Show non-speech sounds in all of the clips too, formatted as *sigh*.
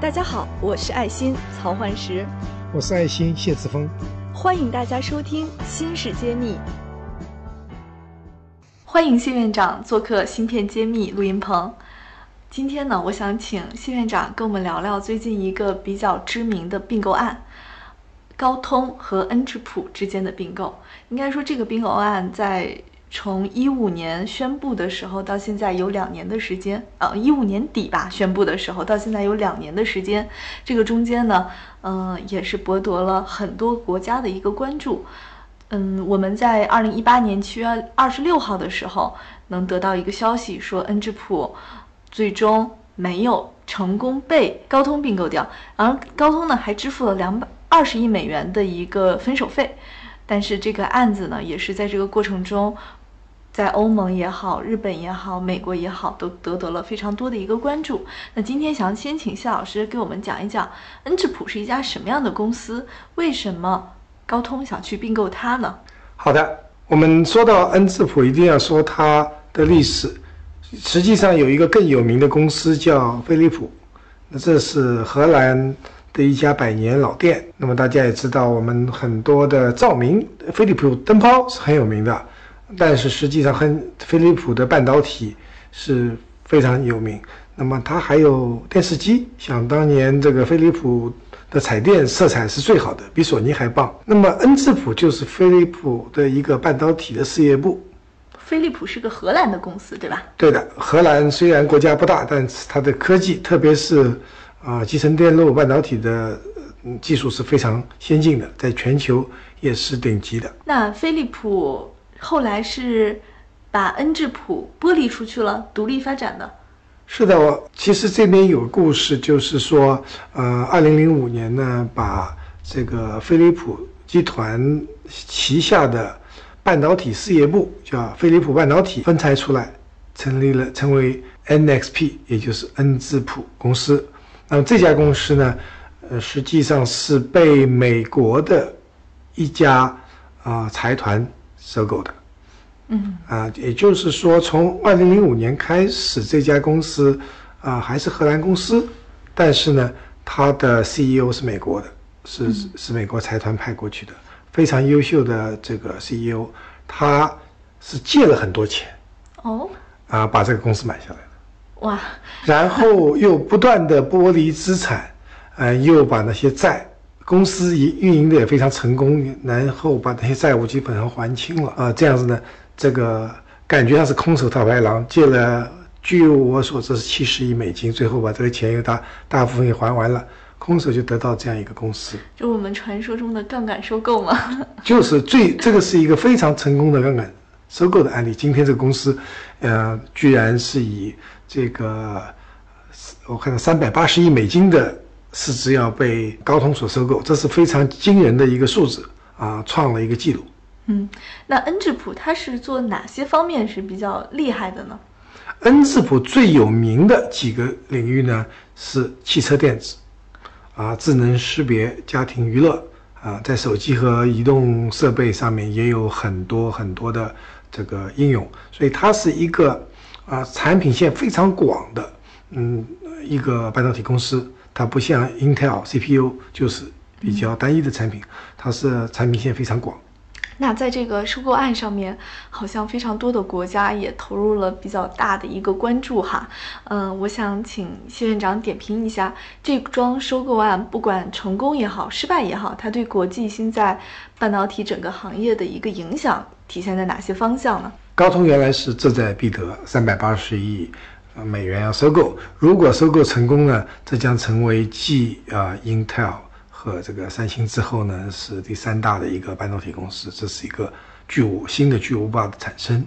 大家好，我是爱心曹焕石，我是爱心谢志峰，欢迎大家收听《新事揭秘》。欢迎谢院长做客《芯片揭秘》录音棚。今天呢，我想请谢院长跟我们聊聊最近一个比较知名的并购案——高通和恩智浦之间的并购。应该说，这个并购案在从一五年宣布的时候到现在有两年的时间，呃，一五年底吧宣布的时候到现在有两年的时间。这个中间呢，嗯，也是博得了很多国家的一个关注。嗯，我们在二零一八年七月二十六号的时候能得到一个消息，说恩智浦。最终没有成功被高通并购掉，而高通呢还支付了两百二十亿美元的一个分手费，但是这个案子呢也是在这个过程中，在欧盟也好、日本也好、美国也好，都得得了非常多的一个关注。那今天想先请谢老师给我们讲一讲，恩智浦是一家什么样的公司？为什么高通想去并购它呢？好的，我们说到恩智浦，一定要说它的历史。实际上有一个更有名的公司叫飞利浦，那这是荷兰的一家百年老店。那么大家也知道，我们很多的照明，飞利浦灯泡是很有名的，但是实际上很飞利浦的半导体是非常有名。那么它还有电视机，想当年这个飞利浦的彩电色彩是最好的，比索尼还棒。那么恩智浦就是飞利浦的一个半导体的事业部。飞利浦是个荷兰的公司，对吧？对的，荷兰虽然国家不大，但是它的科技，特别是啊集成电路半导体的技术是非常先进的，在全球也是顶级的。那飞利浦后来是把恩智浦剥离出去了，独立发展的。是的，我其实这边有个故事，就是说，呃，二零零五年呢，把这个飞利浦集团旗下的。半导体事业部叫飞利浦半导体分拆出来，成立了，成为 NXP，也就是恩智浦公司。那么这家公司呢，呃，实际上是被美国的一家啊财团收购的。嗯，啊，也就是说，从二零零五年开始，这家公司啊还是荷兰公司，但是呢，它的 CEO 是美国的，是是美国财团派过去的。非常优秀的这个 CEO，他是借了很多钱，哦，啊，把这个公司买下来了，哇，然后又不断的剥离资产，呃，又把那些债，公司也运营的也非常成功，然后把那些债务基本上还清了，啊，这样子呢，这个感觉上是空手套白狼，借了，据我所知是七十亿美金，最后把这个钱又大大部分也还完了。空手就得到这样一个公司，就我们传说中的杠杆收购吗？就是最这个是一个非常成功的杠杆收购的案例。今天这个公司，呃，居然是以这个我看到三百八十亿美金的市值要被高通所收购，这是非常惊人的一个数字啊，创了一个记录。嗯，那恩智浦它是做哪些方面是比较厉害的呢？恩智浦最有名的几个领域呢是汽车电子。啊，智能识别、家庭娱乐啊，在手机和移动设备上面也有很多很多的这个应用，所以它是一个啊产品线非常广的，嗯，一个半导体公司。它不像 Intel CPU 就是比较单一的产品，它是产品线非常广。那在这个收购案上面，好像非常多的国家也投入了比较大的一个关注哈。嗯，我想请谢院长点评一下这桩收购案，不管成功也好，失败也好，它对国际现在半导体整个行业的一个影响体现在哪些方向呢？高通原来是志在必得，三百八十亿美元要收购，如果收购成功呢，这将成为继啊 Intel。和这个三星之后呢，是第三大的一个半导体公司，这是一个巨无新的巨无霸的产生，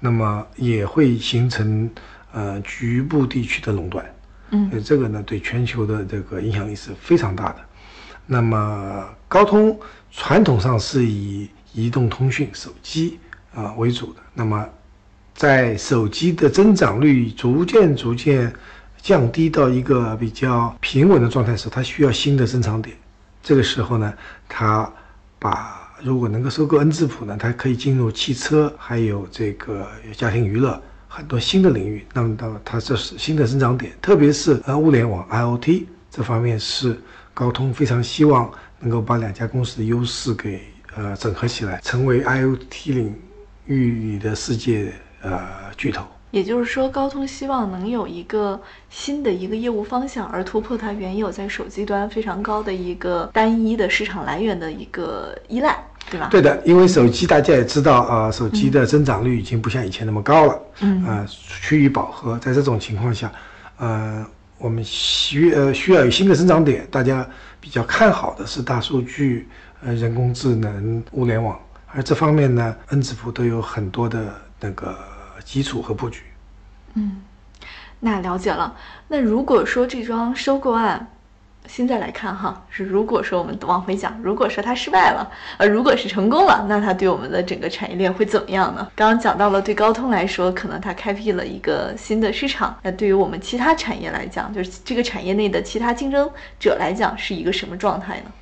那么也会形成呃局部地区的垄断，嗯，所以这个呢对全球的这个影响力是非常大的。那么高通传统上是以移动通讯手机啊为主的，那么在手机的增长率逐渐逐渐降低到一个比较平稳的状态时，它需要新的增长点。这个时候呢，它把如果能够收购恩智浦呢，它可以进入汽车，还有这个家庭娱乐很多新的领域。那么到它这是新的增长点，特别是呃物联网 IOT 这方面是高通非常希望能够把两家公司的优势给呃整合起来，成为 IoT 领域里的世界呃巨头。也就是说，高通希望能有一个新的一个业务方向，而突破它原有在手机端非常高的一个单一的市场来源的一个依赖，对吧？对的，因为手机大家也知道啊、手机的增长率已经不像以前那么高了，嗯啊、趋于饱和。在这种情况下，呃，我们需呃需要有新的增长点，大家比较看好的是大数据、呃人工智能、物联网，而这方面呢，恩智浦都有很多的那个基础和布局。嗯那了解了。那如果说这桩收购案，现在来看哈，是如果说我们往回讲，如果说它失败了，呃，如果是成功了，那它对我们的整个产业链会怎么样呢？刚刚讲到了，对高通来说，可能它开辟了一个新的市场。那对于我们其他产业来讲，就是这个产业内的其他竞争者来讲，是一个什么状态呢？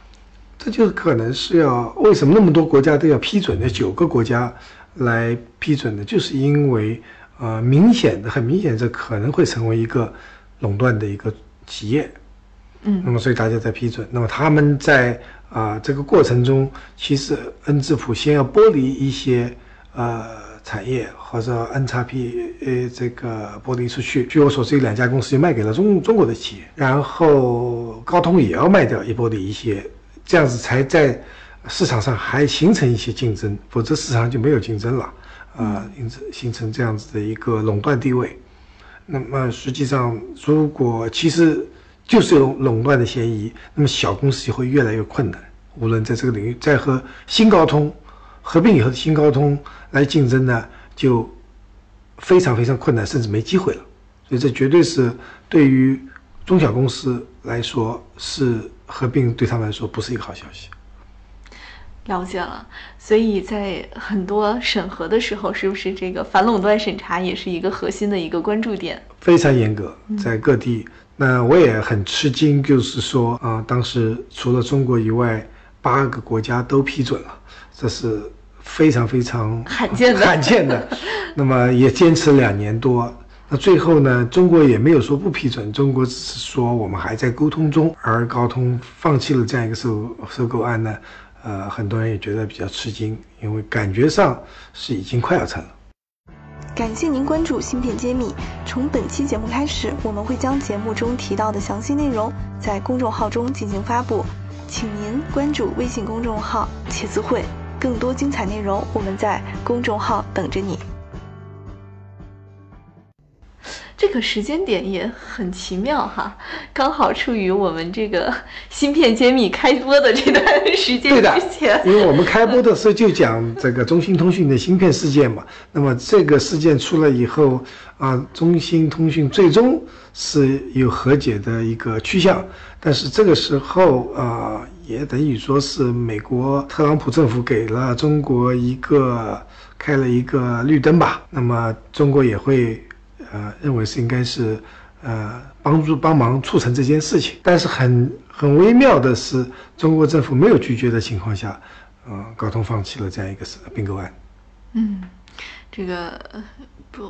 这就可能是要为什么那么多国家都要批准的九个国家来批准的，就是因为呃明显的很明显，这可能会成为一个垄断的一个企业，嗯那么所以大家在批准。那么他们在啊、这个过程中，其实恩智浦先要剥离一些呃产业或者 N 叉 P 呃这个剥离出去。据我所知，有两家公司就卖给了中中国的企业，然后高通也要卖掉一剥离一些，这样子才在市场上还形成一些竞争，否则市场上就没有竞争了，啊、因此形成这样子的一个垄断地位。那么实际上，如果其实就是有垄断的嫌疑，那么小公司就会越来越困难。无论在这个领域，在和新高通合并以后的新高通来竞争呢，就非常非常困难，甚至没机会了。所以这绝对是对于中小公司来说，是合并对他们来说不是一个好消息。了解了，所以在很多审核的时候，是不是这个反垄断审查也是一个核心的一个关注点？非常严格，在各地。那我也很吃惊，就是说啊、当时除了中国以外，八个国家都批准了，这是非常非常 *laughs* 罕见的罕见的。*laughs* 那么也坚持两年多。那最后呢，中国也没有说不批准，中国只是说我们还在沟通中，而高通放弃了这样一个收收购案呢，呃，很多人也觉得比较吃惊，因为感觉上是已经快要成了。感谢您关注《芯片揭秘》。从本期节目开始，我们会将节目中提到的详细内容在公众号中进行发布，请您关注微信公众号“茄子会”，更多精彩内容我们在公众号等着你。这个时间点也很奇妙哈，刚好处于我们这个芯片揭秘开播的这段时间对的之前。因为我们开播的时候就讲这个中兴通讯的芯片事件嘛，那么这个事件出了以后啊，中兴通讯最终是有和解的一个趋向，但是这个时候啊，也等于说是美国特朗普政府给了中国一个开了一个绿灯吧，那么中国也会呃认为是应该是呃帮助帮忙促成这件事情，但是很很微妙的是，中国政府没有拒绝的情况下，呃，高通放弃了这样一个并购案。嗯，这个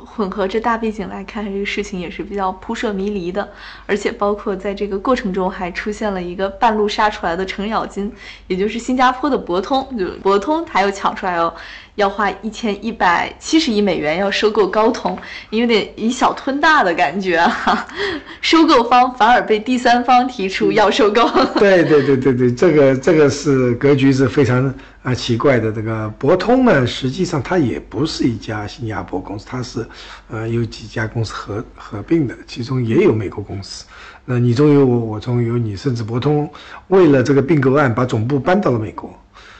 混合着大背景来看，这个事情也是比较扑朔迷离的，而且包括在这个过程中还出现了一个半路杀出来的程咬金，也就是新加坡的博通，就博通他又抢出来哦，要花一千一百七十亿美元要收购高通，有点以小吞大的感觉啊，*laughs* 收购方反而被第三方提出要收购。对对对对对，这个这个是格局是非常啊、奇怪的。这个博通呢，实际上它也不是一家新加坡公司，它是呃有几家公司合合并的，其中也有美国公司。那你中有我，我中有你，甚至博通为了这个并购案把总部搬到了美国。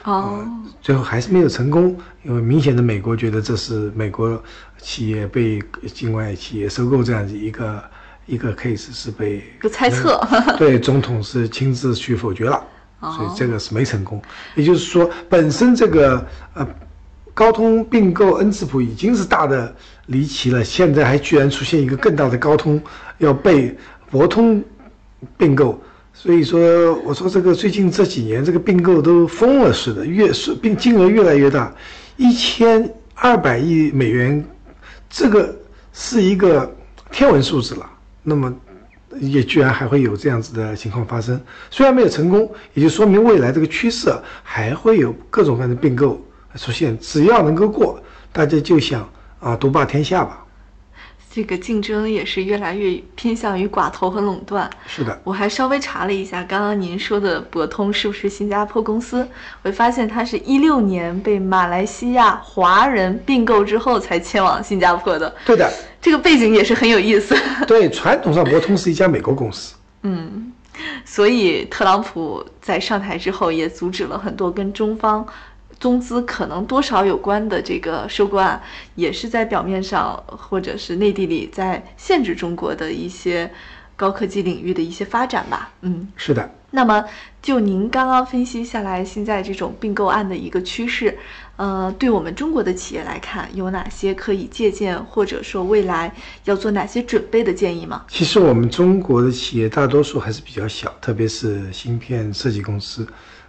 哦，最后还是没有成功，因为明显的美国觉得这是美国企业被境外企业收购这样子一个一个 case 是被一个猜测。*laughs* 对总统是亲自去否决了，哦所以这个是没成功。也就是说，本身这个呃高通并购恩智浦已经是大的离奇了，现在还居然出现一个更大的高通要被博通并购。所以说，我说这个最近这几年这个并购都疯了似的，越是并金额越来越大，一千二百亿美元，这个是一个天文数字了。那么也居然还会有这样子的情况发生。虽然没有成功，也就说明未来这个趋势还会有各种各样的并购出现。只要能够过，大家就想啊独霸天下吧。这个竞争也是越来越偏向于寡头和垄断。是的，我还稍微查了一下，刚刚您说的博通是不是新加坡公司？我发现它是一六年被马来西亚华人并购之后才迁往新加坡的。对的，这个背景也是很有意思。对，传统上博通是一家美国公司。嗯，所以特朗普在上台之后也阻止了很多跟中方。中资可能多少有关的这个收购案，也是在表面上或者是内地里在限制中国的一些高科技领域的一些发展吧。嗯，是的。那么就您刚刚分析下来，现在这种并购案的一个趋势，呃，对我们中国的企业来看，有哪些可以借鉴，或者说未来要做哪些准备的建议吗？其实我们中国的企业大多数还是比较小，特别是芯片设计公司。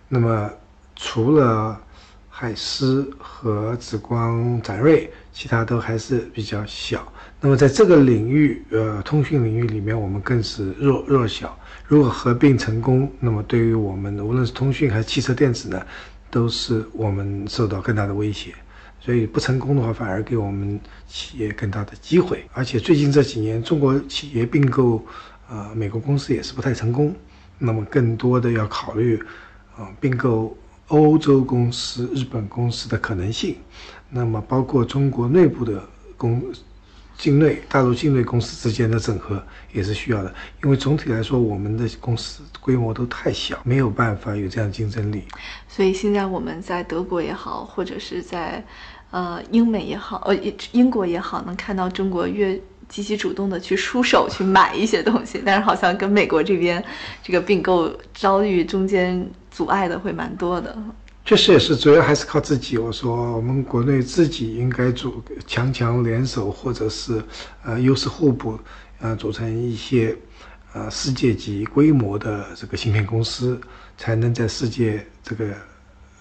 那么除了海思和紫光展锐，其他都还是比较小。那么在这个领域，呃，通讯领域里面，我们更是弱弱小。如果合并成功，那么对于我们无论是通讯还是汽车电子呢，都是我们受到更大的威胁。所以不成功的话，反而给我们企业更大的机会。而且最近这几年，中国企业并购，呃，美国公司也是不太成功。那么更多的要考虑，啊，并购。欧洲公司、日本公司的可能性，那么包括中国内部的公境内、大陆境内公司之间的整合也是需要的。因为总体来说，我们的公司规模都太小，没有办法有这样竞争力。所以现在我们在德国也好，或者是在呃英美也好，呃英国也好，能看到中国越积极主动的去出手去买一些东西，但是好像跟美国这边这个并购遭遇中间。阻碍的会蛮多的，确实也是，主要还是靠自己。我说，我们国内自己应该组强强联手，或者是呃优势互补，呃组成一些呃世界级规模的这个芯片公司，才能在世界这个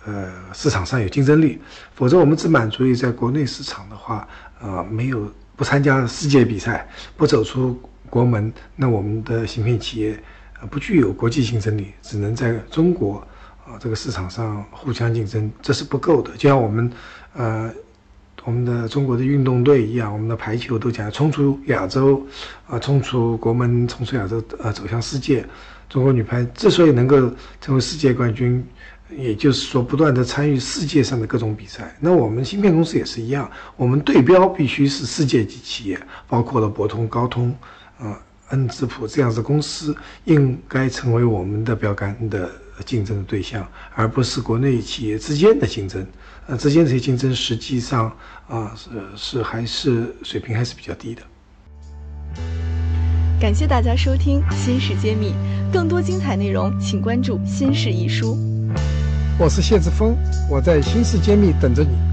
呃市场上有竞争力。否则，我们只满足于在国内市场的话，呃没有不参加世界比赛，不走出国门，那我们的芯片企业啊。不具有国际竞争力，只能在中国啊这个市场上互相竞争，这是不够的。就像我们，呃，我们的中国的运动队一样，我们的排球都讲冲出亚洲，啊，冲出国门，冲出亚洲，呃，走向世界。中国女排之所以能够成为世界冠军，也就是说不断的参与世界上的各种比赛。那我们芯片公司也是一样，我们对标必须是世界级企业，包括了博通、高通，啊。恩智浦这样的公司应该成为我们的标杆的竞争的对象，而不是国内企业之间的竞争。呃，之间这些竞争实际上啊是是还是水平还是比较低的。感谢大家收听《新事揭秘》，更多精彩内容请关注《新事一书》。我是谢志峰，我在《新事揭秘》等着你。